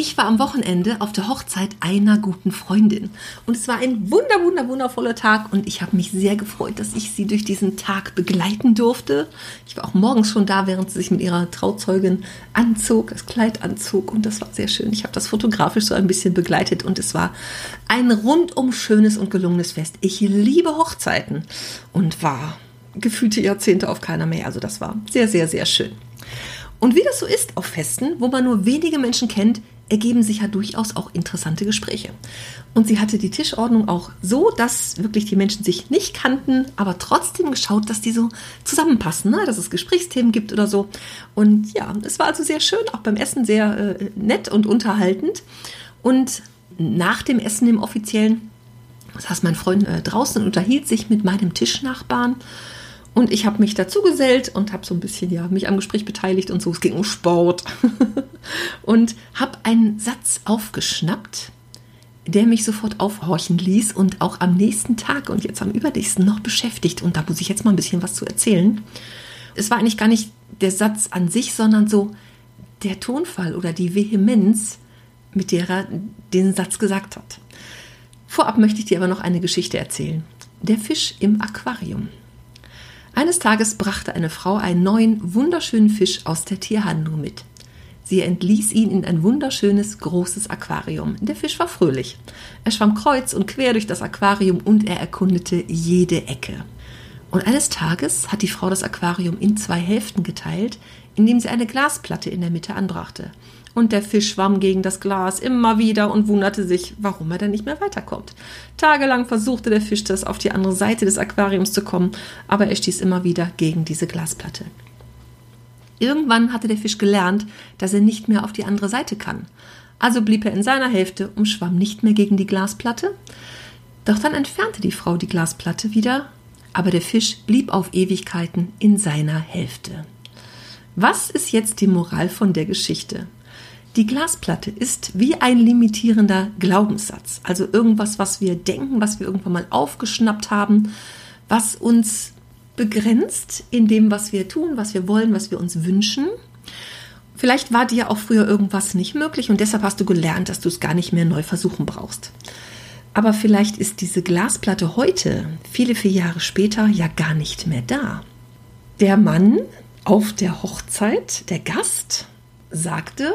Ich war am Wochenende auf der Hochzeit einer guten Freundin und es war ein wunder, wunder, wundervoller Tag und ich habe mich sehr gefreut, dass ich sie durch diesen Tag begleiten durfte. Ich war auch morgens schon da, während sie sich mit ihrer Trauzeugin anzog, das Kleid anzog und das war sehr schön. Ich habe das fotografisch so ein bisschen begleitet und es war ein rundum schönes und gelungenes Fest. Ich liebe Hochzeiten und war gefühlte Jahrzehnte auf keiner mehr. Also das war sehr, sehr, sehr schön. Und wie das so ist auf Festen, wo man nur wenige Menschen kennt, ergeben sich ja durchaus auch interessante Gespräche. Und sie hatte die Tischordnung auch so, dass wirklich die Menschen sich nicht kannten, aber trotzdem geschaut, dass die so zusammenpassen, ne? dass es Gesprächsthemen gibt oder so. Und ja, es war also sehr schön, auch beim Essen sehr äh, nett und unterhaltend. Und nach dem Essen im offiziellen saß mein Freund äh, draußen und unterhielt sich mit meinem Tischnachbarn. Und ich habe mich dazu gesellt und habe so ein bisschen ja mich am Gespräch beteiligt und so. Es ging um Sport und habe einen Satz aufgeschnappt, der mich sofort aufhorchen ließ und auch am nächsten Tag und jetzt am übernächsten noch beschäftigt. Und da muss ich jetzt mal ein bisschen was zu erzählen. Es war eigentlich gar nicht der Satz an sich, sondern so der Tonfall oder die Vehemenz, mit der er den Satz gesagt hat. Vorab möchte ich dir aber noch eine Geschichte erzählen. Der Fisch im Aquarium. Eines Tages brachte eine Frau einen neuen, wunderschönen Fisch aus der Tierhandlung mit. Sie entließ ihn in ein wunderschönes, großes Aquarium. Der Fisch war fröhlich. Er schwamm kreuz und quer durch das Aquarium und er erkundete jede Ecke. Und eines Tages hat die Frau das Aquarium in zwei Hälften geteilt, indem sie eine Glasplatte in der Mitte anbrachte. Und der Fisch schwamm gegen das Glas immer wieder und wunderte sich, warum er denn nicht mehr weiterkommt. Tagelang versuchte der Fisch das auf die andere Seite des Aquariums zu kommen, aber er stieß immer wieder gegen diese Glasplatte. Irgendwann hatte der Fisch gelernt, dass er nicht mehr auf die andere Seite kann. Also blieb er in seiner Hälfte und schwamm nicht mehr gegen die Glasplatte. Doch dann entfernte die Frau die Glasplatte wieder, aber der Fisch blieb auf Ewigkeiten in seiner Hälfte. Was ist jetzt die Moral von der Geschichte? Die Glasplatte ist wie ein limitierender Glaubenssatz, also irgendwas, was wir denken, was wir irgendwann mal aufgeschnappt haben, was uns begrenzt in dem, was wir tun, was wir wollen, was wir uns wünschen. Vielleicht war dir auch früher irgendwas nicht möglich und deshalb hast du gelernt, dass du es gar nicht mehr neu versuchen brauchst. Aber vielleicht ist diese Glasplatte heute, viele, viele Jahre später, ja gar nicht mehr da. Der Mann auf der Hochzeit, der Gast, sagte,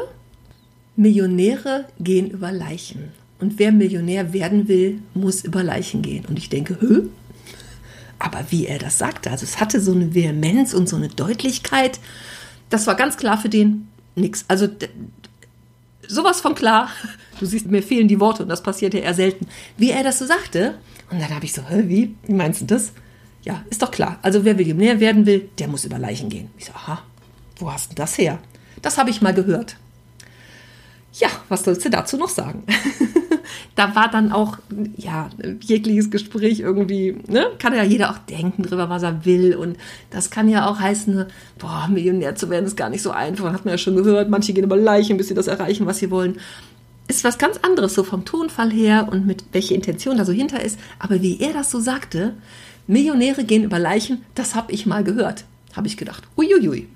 Millionäre gehen über Leichen. Und wer Millionär werden will, muss über Leichen gehen. Und ich denke, hö? Aber wie er das sagte, also es hatte so eine Vehemenz und so eine Deutlichkeit, das war ganz klar für den nix. Also sowas von klar. Du siehst, mir fehlen die Worte und das passiert ja eher selten. Wie er das so sagte. Und dann habe ich so, hä, wie? Wie meinst du das? Ja, ist doch klar. Also wer Millionär werden will, der muss über Leichen gehen. Ich so, aha, wo hast du das her? Das habe ich mal gehört. Ja, was sollst du dazu noch sagen? da war dann auch, ja, jegliches Gespräch irgendwie, ne? Kann ja jeder auch denken drüber, was er will. Und das kann ja auch heißen, boah, Millionär zu werden ist gar nicht so einfach. Hat man ja schon gehört. Manche gehen über Leichen, bis sie das erreichen, was sie wollen. Ist was ganz anderes, so vom Tonfall her und mit welcher Intention da so hinter ist. Aber wie er das so sagte, Millionäre gehen über Leichen, das habe ich mal gehört. Habe ich gedacht, uiuiui.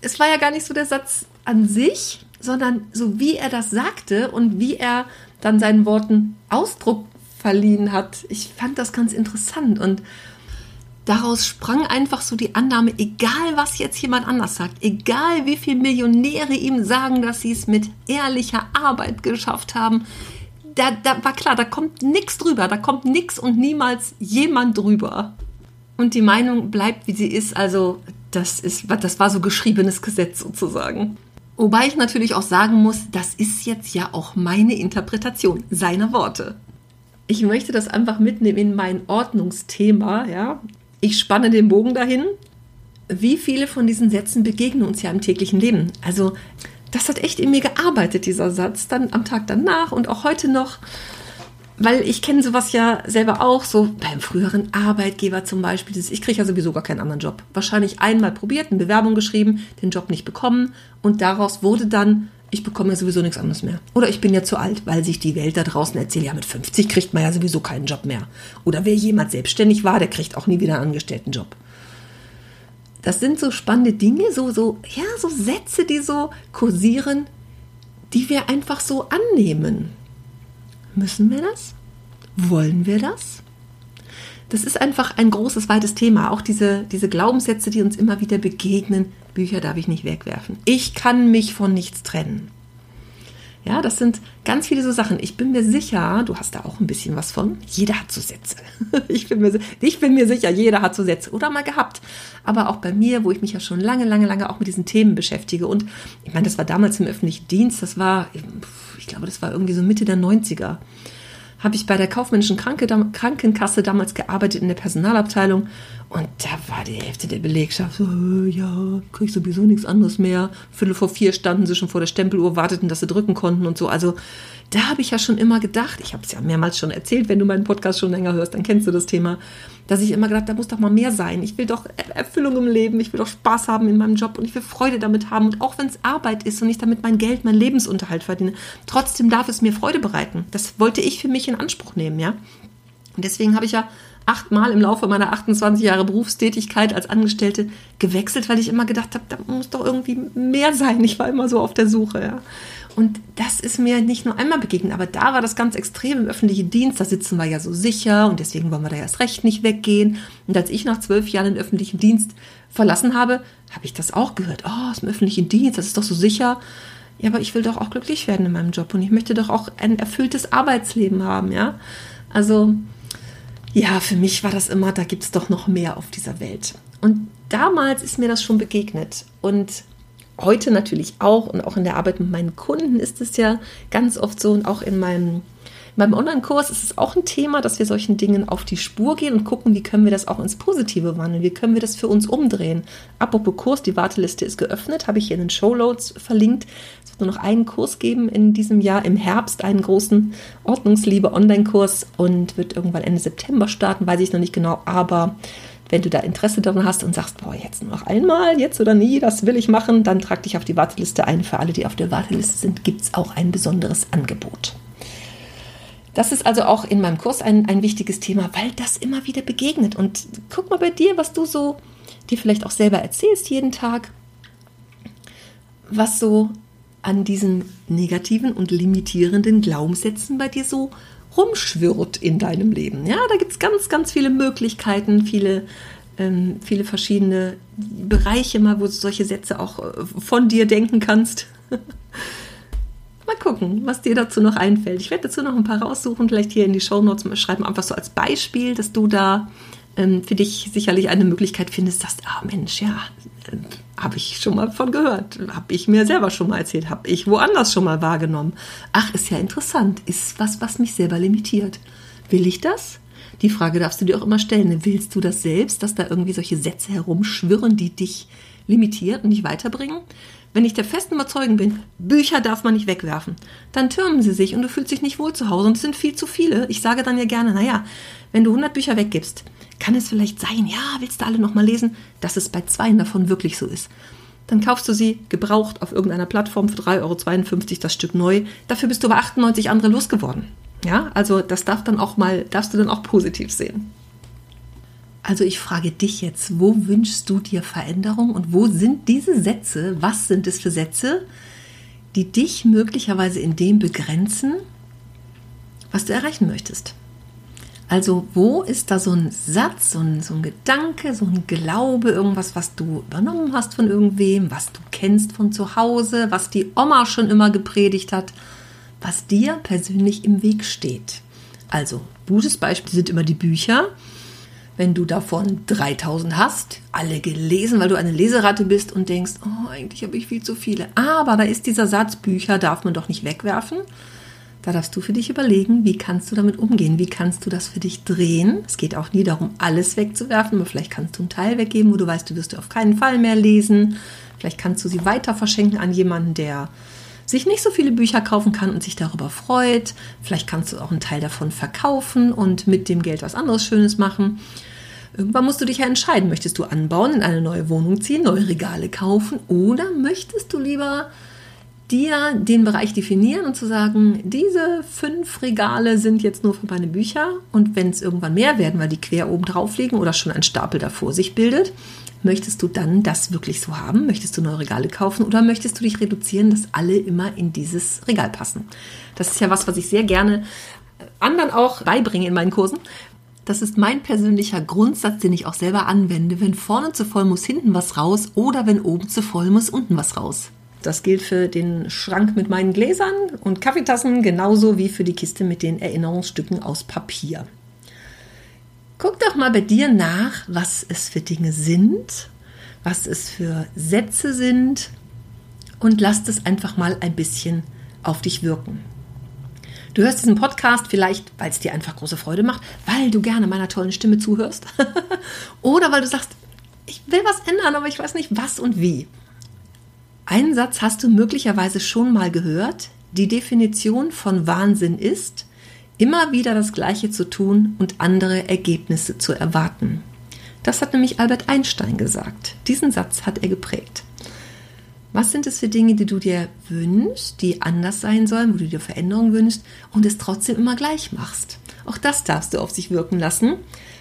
Es war ja gar nicht so der Satz an sich, sondern so wie er das sagte und wie er dann seinen Worten Ausdruck verliehen hat. Ich fand das ganz interessant und daraus sprang einfach so die Annahme, egal was jetzt jemand anders sagt, egal wie viele Millionäre ihm sagen, dass sie es mit ehrlicher Arbeit geschafft haben, da, da war klar, da kommt nichts drüber, da kommt nichts und niemals jemand drüber. Und die Meinung bleibt, wie sie ist. Also das ist, das war so geschriebenes Gesetz sozusagen. Wobei ich natürlich auch sagen muss, das ist jetzt ja auch meine Interpretation seiner Worte. Ich möchte das einfach mitnehmen in mein Ordnungsthema, ja. Ich spanne den Bogen dahin. Wie viele von diesen Sätzen begegnen uns ja im täglichen Leben? Also das hat echt in mir gearbeitet, dieser Satz, dann am Tag danach und auch heute noch weil ich kenne sowas ja selber auch, so beim früheren Arbeitgeber zum Beispiel. Ich kriege ja sowieso gar keinen anderen Job. Wahrscheinlich einmal probiert, eine Bewerbung geschrieben, den Job nicht bekommen und daraus wurde dann, ich bekomme ja sowieso nichts anderes mehr. Oder ich bin ja zu alt, weil sich die Welt da draußen erzählt, ja mit 50 kriegt man ja sowieso keinen Job mehr. Oder wer jemand selbstständig war, der kriegt auch nie wieder einen Angestelltenjob. Das sind so spannende Dinge, so, so, ja, so Sätze, die so kursieren, die wir einfach so annehmen. Müssen wir das? Wollen wir das? Das ist einfach ein großes, weites Thema. Auch diese, diese Glaubenssätze, die uns immer wieder begegnen. Bücher darf ich nicht wegwerfen. Ich kann mich von nichts trennen. Ja, das sind ganz viele so Sachen. Ich bin mir sicher, du hast da auch ein bisschen was von. Jeder hat so Sätze. Ich bin mir, ich bin mir sicher, jeder hat so Sätze oder mal gehabt. Aber auch bei mir, wo ich mich ja schon lange, lange, lange auch mit diesen Themen beschäftige. Und ich meine, das war damals im öffentlichen Dienst. Das war, ich glaube, das war irgendwie so Mitte der 90er habe ich bei der kaufmännischen Krankenkasse damals gearbeitet in der Personalabteilung und da war die Hälfte der Belegschaft so, äh, ja, krieg sowieso nichts anderes mehr. Viertel vor vier standen sie schon vor der Stempeluhr, warteten, dass sie drücken konnten und so. Also da habe ich ja schon immer gedacht, ich habe es ja mehrmals schon erzählt, wenn du meinen Podcast schon länger hörst, dann kennst du das Thema, dass ich immer gedacht, da muss doch mal mehr sein. Ich will doch Erfüllung im Leben, ich will doch Spaß haben in meinem Job und ich will Freude damit haben. Und auch wenn es Arbeit ist und ich damit mein Geld, mein Lebensunterhalt verdiene, trotzdem darf es mir Freude bereiten. Das wollte ich für mich in Anspruch nehmen, ja. Und deswegen habe ich ja achtmal im Laufe meiner 28 Jahre Berufstätigkeit als Angestellte gewechselt, weil ich immer gedacht habe, da muss doch irgendwie mehr sein. Ich war immer so auf der Suche, ja. Und das ist mir nicht nur einmal begegnet, aber da war das ganz extrem im öffentlichen Dienst. Da sitzen wir ja so sicher und deswegen wollen wir da erst recht nicht weggehen. Und als ich nach zwölf Jahren den öffentlichen Dienst verlassen habe, habe ich das auch gehört. Oh, aus dem öffentlichen Dienst, das ist doch so sicher. Ja, aber ich will doch auch glücklich werden in meinem Job und ich möchte doch auch ein erfülltes Arbeitsleben haben, ja. Also, ja, für mich war das immer, da gibt es doch noch mehr auf dieser Welt. Und damals ist mir das schon begegnet. Und heute natürlich auch und auch in der Arbeit mit meinen Kunden ist es ja ganz oft so und auch in meinem, meinem Online-Kurs ist es auch ein Thema, dass wir solchen Dingen auf die Spur gehen und gucken, wie können wir das auch ins Positive wandeln, wie können wir das für uns umdrehen. Apropos Kurs, die Warteliste ist geöffnet, habe ich hier in den Show Notes verlinkt. Es wird nur noch einen Kurs geben in diesem Jahr, im Herbst einen großen Ordnungsliebe Online-Kurs und wird irgendwann Ende September starten, weiß ich noch nicht genau, aber wenn du da Interesse daran hast und sagst, boah, jetzt noch einmal, jetzt oder nie, das will ich machen, dann trag dich auf die Warteliste ein. Für alle, die auf der Warteliste sind, gibt es auch ein besonderes Angebot. Das ist also auch in meinem Kurs ein, ein wichtiges Thema, weil das immer wieder begegnet. Und guck mal bei dir, was du so dir vielleicht auch selber erzählst jeden Tag, was so an diesen negativen und limitierenden Glaubenssätzen bei dir so rumschwirrt in deinem Leben. Ja, da gibt es ganz, ganz viele Möglichkeiten, viele, ähm, viele verschiedene Bereiche mal, wo du solche Sätze auch äh, von dir denken kannst. gucken, was dir dazu noch einfällt. Ich werde dazu noch ein paar raussuchen, vielleicht hier in die Show Notes schreiben, einfach so als Beispiel, dass du da ähm, für dich sicherlich eine Möglichkeit findest, dass, ah Mensch, ja, äh, habe ich schon mal von gehört, habe ich mir selber schon mal erzählt, habe ich woanders schon mal wahrgenommen. Ach, ist ja interessant, ist was, was mich selber limitiert. Will ich das? Die Frage darfst du dir auch immer stellen. Willst du das selbst, dass da irgendwie solche Sätze herumschwirren, die dich limitieren und nicht weiterbringen? Wenn ich der festen Überzeugung bin, Bücher darf man nicht wegwerfen, dann türmen sie sich und du fühlst dich nicht wohl zu Hause und es sind viel zu viele. Ich sage dann ja gerne, naja, wenn du 100 Bücher weggibst, kann es vielleicht sein, ja, willst du alle nochmal lesen, dass es bei zwei davon wirklich so ist. Dann kaufst du sie gebraucht auf irgendeiner Plattform für 3,52 Euro das Stück neu. Dafür bist du aber 98 andere losgeworden. Ja, also das darf dann auch mal, darfst du dann auch positiv sehen. Also ich frage dich jetzt, wo wünschst du dir Veränderung und wo sind diese Sätze, was sind es für Sätze, die dich möglicherweise in dem begrenzen, was du erreichen möchtest? Also wo ist da so ein Satz, so ein, so ein Gedanke, so ein Glaube, irgendwas, was du übernommen hast von irgendwem, was du kennst von zu Hause, was die Oma schon immer gepredigt hat, was dir persönlich im Weg steht? Also gutes Beispiel sind immer die Bücher. Wenn du davon 3000 hast, alle gelesen, weil du eine Leseratte bist und denkst, oh, eigentlich habe ich viel zu viele. Aber da ist dieser Satz, Bücher darf man doch nicht wegwerfen Da darfst du für dich überlegen, wie kannst du damit umgehen, wie kannst du das für dich drehen. Es geht auch nie darum, alles wegzuwerfen, aber vielleicht kannst du einen Teil weggeben, wo du weißt, du wirst auf keinen Fall mehr lesen. Vielleicht kannst du sie weiter verschenken an jemanden, der sich nicht so viele Bücher kaufen kann und sich darüber freut. Vielleicht kannst du auch einen Teil davon verkaufen und mit dem Geld was anderes Schönes machen. Irgendwann musst du dich ja entscheiden, möchtest du anbauen, in eine neue Wohnung ziehen, neue Regale kaufen oder möchtest du lieber dir den Bereich definieren und zu sagen, diese fünf Regale sind jetzt nur für meine Bücher und wenn es irgendwann mehr werden, weil die quer oben drauf liegen oder schon ein Stapel davor sich bildet, Möchtest du dann das wirklich so haben? Möchtest du neue Regale kaufen oder möchtest du dich reduzieren, dass alle immer in dieses Regal passen? Das ist ja was, was ich sehr gerne anderen auch beibringe in meinen Kursen. Das ist mein persönlicher Grundsatz, den ich auch selber anwende. Wenn vorne zu voll muss, hinten was raus oder wenn oben zu voll muss, unten was raus. Das gilt für den Schrank mit meinen Gläsern und Kaffeetassen genauso wie für die Kiste mit den Erinnerungsstücken aus Papier. Guck doch mal bei dir nach, was es für Dinge sind, was es für Sätze sind und lass das einfach mal ein bisschen auf dich wirken. Du hörst diesen Podcast vielleicht, weil es dir einfach große Freude macht, weil du gerne meiner tollen Stimme zuhörst oder weil du sagst, ich will was ändern, aber ich weiß nicht was und wie. Einen Satz hast du möglicherweise schon mal gehört. Die Definition von Wahnsinn ist, immer wieder das Gleiche zu tun und andere Ergebnisse zu erwarten. Das hat nämlich Albert Einstein gesagt. Diesen Satz hat er geprägt. Was sind es für Dinge, die du dir wünschst, die anders sein sollen, wo du dir Veränderungen wünschst und es trotzdem immer gleich machst? Auch das darfst du auf sich wirken lassen.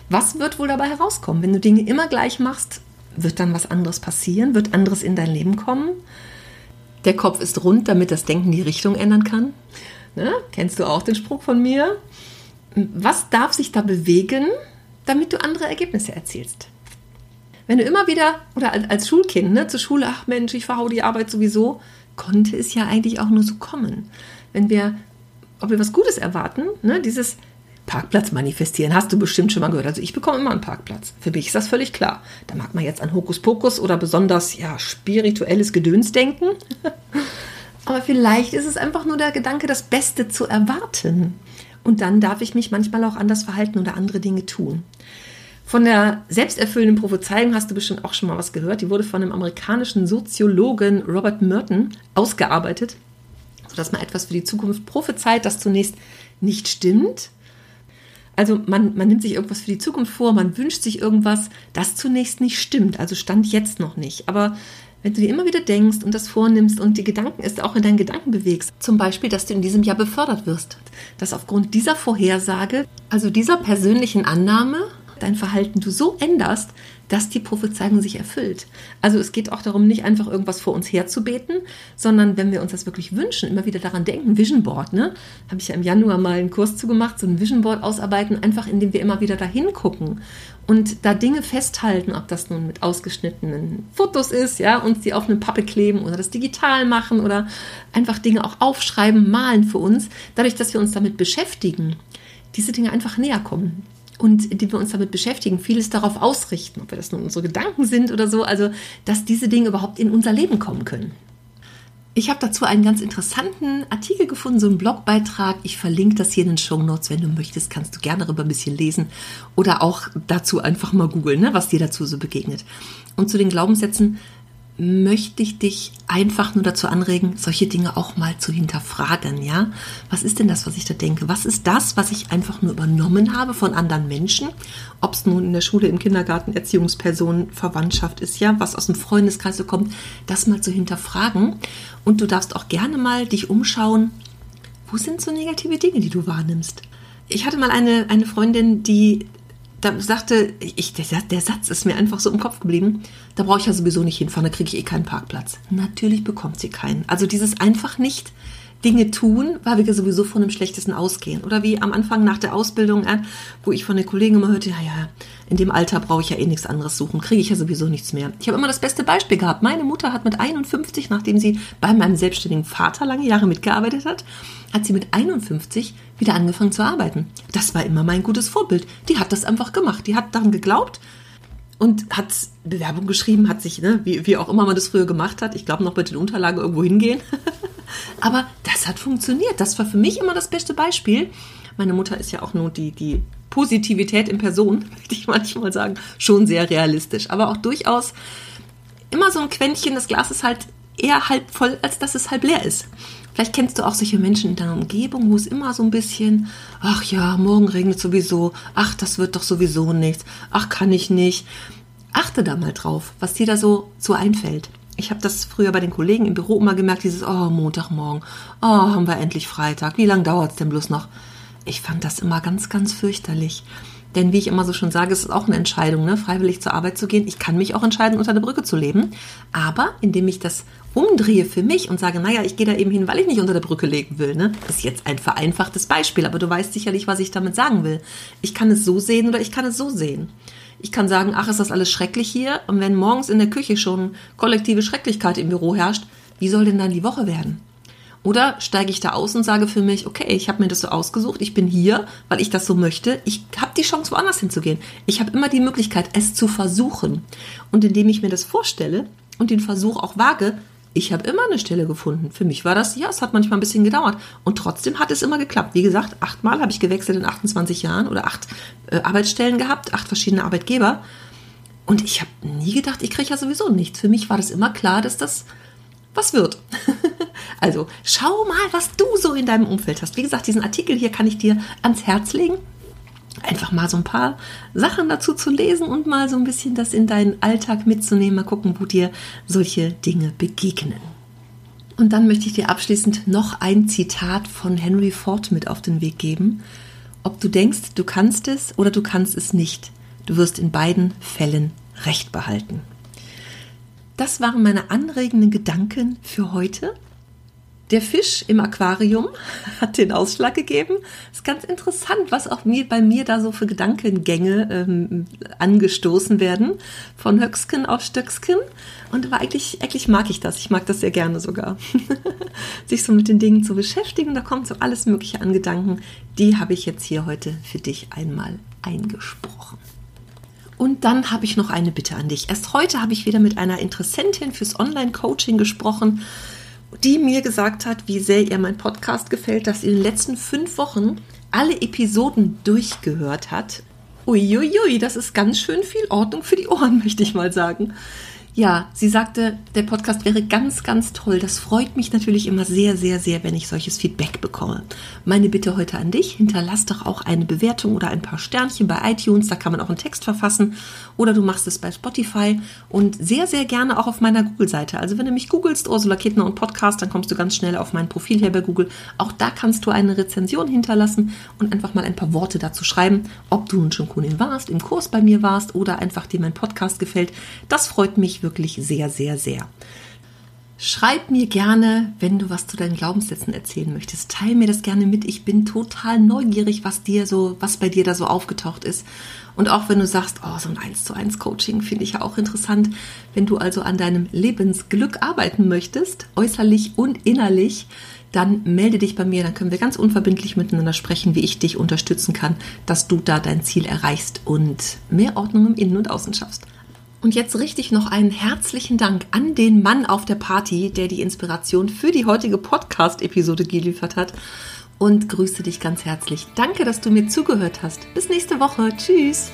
Was wird wohl dabei herauskommen? Wenn du Dinge immer gleich machst, wird dann was anderes passieren? Wird anderes in dein Leben kommen? Der Kopf ist rund, damit das Denken die Richtung ändern kann. Ne? Kennst du auch den Spruch von mir? Was darf sich da bewegen, damit du andere Ergebnisse erzielst? Wenn du immer wieder, oder als Schulkind, ne, zur Schule, ach Mensch, ich verhau die Arbeit sowieso, konnte es ja eigentlich auch nur so kommen. Wenn wir, ob wir was Gutes erwarten, ne, dieses Parkplatz manifestieren, hast du bestimmt schon mal gehört. Also ich bekomme immer einen Parkplatz. Für mich ist das völlig klar. Da mag man jetzt an Hokuspokus oder besonders ja, spirituelles Gedöns denken. Aber vielleicht ist es einfach nur der Gedanke, das Beste zu erwarten. Und dann darf ich mich manchmal auch anders verhalten oder andere Dinge tun. Von der selbsterfüllenden Prophezeiung hast du bestimmt auch schon mal was gehört. Die wurde von einem amerikanischen Soziologen Robert Merton ausgearbeitet, sodass man etwas für die Zukunft prophezeit, das zunächst nicht stimmt. Also man, man nimmt sich irgendwas für die Zukunft vor, man wünscht sich irgendwas, das zunächst nicht stimmt, also stand jetzt noch nicht. Aber wenn du dir immer wieder denkst und das vornimmst und die Gedanken ist auch in deinen Gedanken bewegst, zum Beispiel, dass du in diesem Jahr befördert wirst, dass aufgrund dieser Vorhersage, also dieser persönlichen Annahme, dein Verhalten du so änderst, dass die Prophezeiung sich erfüllt. Also es geht auch darum, nicht einfach irgendwas vor uns herzubeten, sondern wenn wir uns das wirklich wünschen, immer wieder daran denken, Vision Board, ne? Habe ich ja im Januar mal einen Kurs zugemacht, so ein Vision Board ausarbeiten, einfach indem wir immer wieder dahin gucken und da Dinge festhalten, ob das nun mit ausgeschnittenen Fotos ist, ja, uns die auf eine Pappe kleben oder das digital machen oder einfach Dinge auch aufschreiben, malen für uns, dadurch, dass wir uns damit beschäftigen, diese Dinge einfach näher kommen und indem wir uns damit beschäftigen, vieles darauf ausrichten, ob wir das nun unsere Gedanken sind oder so, also dass diese Dinge überhaupt in unser Leben kommen können. Ich habe dazu einen ganz interessanten Artikel gefunden, so einen Blogbeitrag. Ich verlinke das hier in den Show Notes. Wenn du möchtest, kannst du gerne darüber ein bisschen lesen oder auch dazu einfach mal googeln, ne, was dir dazu so begegnet. Und zu den Glaubenssätzen möchte ich dich einfach nur dazu anregen, solche Dinge auch mal zu hinterfragen, ja? Was ist denn das, was ich da denke? Was ist das, was ich einfach nur übernommen habe von anderen Menschen? Ob es nun in der Schule, im Kindergarten, Erziehungspersonen, Verwandtschaft ist, ja, was aus dem Freundeskreis kommt, das mal zu hinterfragen. Und du darfst auch gerne mal dich umschauen, wo sind so negative Dinge, die du wahrnimmst? Ich hatte mal eine, eine Freundin, die da sagte ich, der, der, Satz ist mir einfach so im Kopf geblieben. Da brauche ich ja sowieso nicht hinfahren, da kriege ich eh keinen Parkplatz. Natürlich bekommt sie keinen. Also dieses einfach nicht Dinge tun, weil wir sowieso von dem Schlechtesten ausgehen. Oder wie am Anfang nach der Ausbildung, äh, wo ich von den Kollegen immer hörte, ja, ja, in dem Alter brauche ich ja eh nichts anderes suchen, kriege ich ja sowieso nichts mehr. Ich habe immer das beste Beispiel gehabt. Meine Mutter hat mit 51, nachdem sie bei meinem selbstständigen Vater lange Jahre mitgearbeitet hat, hat sie mit 51 wieder angefangen zu arbeiten. Das war immer mein gutes Vorbild. Die hat das einfach gemacht. Die hat daran geglaubt, und hat Bewerbung geschrieben, hat sich, ne, wie, wie auch immer man das früher gemacht hat, ich glaube noch mit den Unterlagen irgendwo hingehen. Aber das hat funktioniert. Das war für mich immer das beste Beispiel. Meine Mutter ist ja auch nur die, die Positivität in Person, möchte ich manchmal sagen, schon sehr realistisch. Aber auch durchaus immer so ein Quäntchen, das Glas ist halt eher halb voll, als dass es halb leer ist. Vielleicht kennst du auch solche Menschen in deiner Umgebung, wo es immer so ein bisschen, ach ja, morgen regnet sowieso, ach, das wird doch sowieso nichts, ach, kann ich nicht. Achte da mal drauf, was dir da so, so einfällt. Ich habe das früher bei den Kollegen im Büro immer gemerkt, dieses, oh, Montagmorgen, oh, haben wir endlich Freitag, wie lange dauert es denn bloß noch? Ich fand das immer ganz, ganz fürchterlich. Denn wie ich immer so schon sage, es ist auch eine Entscheidung, ne? freiwillig zur Arbeit zu gehen. Ich kann mich auch entscheiden, unter der Brücke zu leben. Aber indem ich das umdrehe für mich und sage, naja, ich gehe da eben hin, weil ich nicht unter der Brücke leben will. Ne? Das ist jetzt ein vereinfachtes Beispiel, aber du weißt sicherlich, was ich damit sagen will. Ich kann es so sehen oder ich kann es so sehen. Ich kann sagen, ach, ist das alles schrecklich hier? Und wenn morgens in der Küche schon kollektive Schrecklichkeit im Büro herrscht, wie soll denn dann die Woche werden? Oder steige ich da aus und sage für mich, okay, ich habe mir das so ausgesucht, ich bin hier, weil ich das so möchte. Ich habe die Chance, woanders hinzugehen. Ich habe immer die Möglichkeit, es zu versuchen. Und indem ich mir das vorstelle und den Versuch auch wage, ich habe immer eine Stelle gefunden. Für mich war das, ja, es hat manchmal ein bisschen gedauert. Und trotzdem hat es immer geklappt. Wie gesagt, achtmal habe ich gewechselt in 28 Jahren oder acht äh, Arbeitsstellen gehabt, acht verschiedene Arbeitgeber. Und ich habe nie gedacht, ich kriege ja sowieso nichts. Für mich war das immer klar, dass das was wird. also schau mal, was du so in deinem Umfeld hast. Wie gesagt, diesen Artikel hier kann ich dir ans Herz legen. Einfach mal so ein paar Sachen dazu zu lesen und mal so ein bisschen das in deinen Alltag mitzunehmen. Mal gucken, wo dir solche Dinge begegnen. Und dann möchte ich dir abschließend noch ein Zitat von Henry Ford mit auf den Weg geben. Ob du denkst, du kannst es oder du kannst es nicht, du wirst in beiden Fällen Recht behalten. Das waren meine anregenden Gedanken für heute. Der Fisch im Aquarium hat den Ausschlag gegeben. Ist ganz interessant, was auch mir, bei mir da so für Gedankengänge ähm, angestoßen werden. Von Höcksken auf Stöcksken. Und aber eigentlich, eigentlich mag ich das. Ich mag das sehr gerne sogar. Sich so mit den Dingen zu beschäftigen. Da kommt so alles Mögliche an Gedanken. Die habe ich jetzt hier heute für dich einmal eingesprochen. Und dann habe ich noch eine Bitte an dich. Erst heute habe ich wieder mit einer Interessentin fürs Online-Coaching gesprochen, die mir gesagt hat, wie sehr ihr mein Podcast gefällt, dass sie in den letzten fünf Wochen alle Episoden durchgehört hat. Uiuiui, das ist ganz schön viel Ordnung für die Ohren, möchte ich mal sagen. Ja, sie sagte, der Podcast wäre ganz, ganz toll. Das freut mich natürlich immer sehr, sehr, sehr, wenn ich solches Feedback bekomme. Meine Bitte heute an dich, hinterlass doch auch eine Bewertung oder ein paar Sternchen bei iTunes, da kann man auch einen Text verfassen oder du machst es bei Spotify und sehr, sehr gerne auch auf meiner Google-Seite. Also wenn du mich googelst, Ursula Kittner und Podcast, dann kommst du ganz schnell auf mein Profil hier bei Google. Auch da kannst du eine Rezension hinterlassen und einfach mal ein paar Worte dazu schreiben, ob du nun schon Kundin warst, im Kurs bei mir warst oder einfach dir mein Podcast gefällt. Das freut mich wirklich wirklich sehr, sehr, sehr. Schreib mir gerne, wenn du was zu deinen Glaubenssätzen erzählen möchtest. Teil mir das gerne mit. Ich bin total neugierig, was dir so, was bei dir da so aufgetaucht ist. Und auch wenn du sagst, oh, so ein 1 zu 1 Coaching finde ich ja auch interessant. Wenn du also an deinem Lebensglück arbeiten möchtest, äußerlich und innerlich, dann melde dich bei mir, dann können wir ganz unverbindlich miteinander sprechen, wie ich dich unterstützen kann, dass du da dein Ziel erreichst und mehr Ordnung im Innen und Außen schaffst. Und jetzt richtig noch einen herzlichen Dank an den Mann auf der Party, der die Inspiration für die heutige Podcast-Episode geliefert hat. Und grüße dich ganz herzlich. Danke, dass du mir zugehört hast. Bis nächste Woche. Tschüss.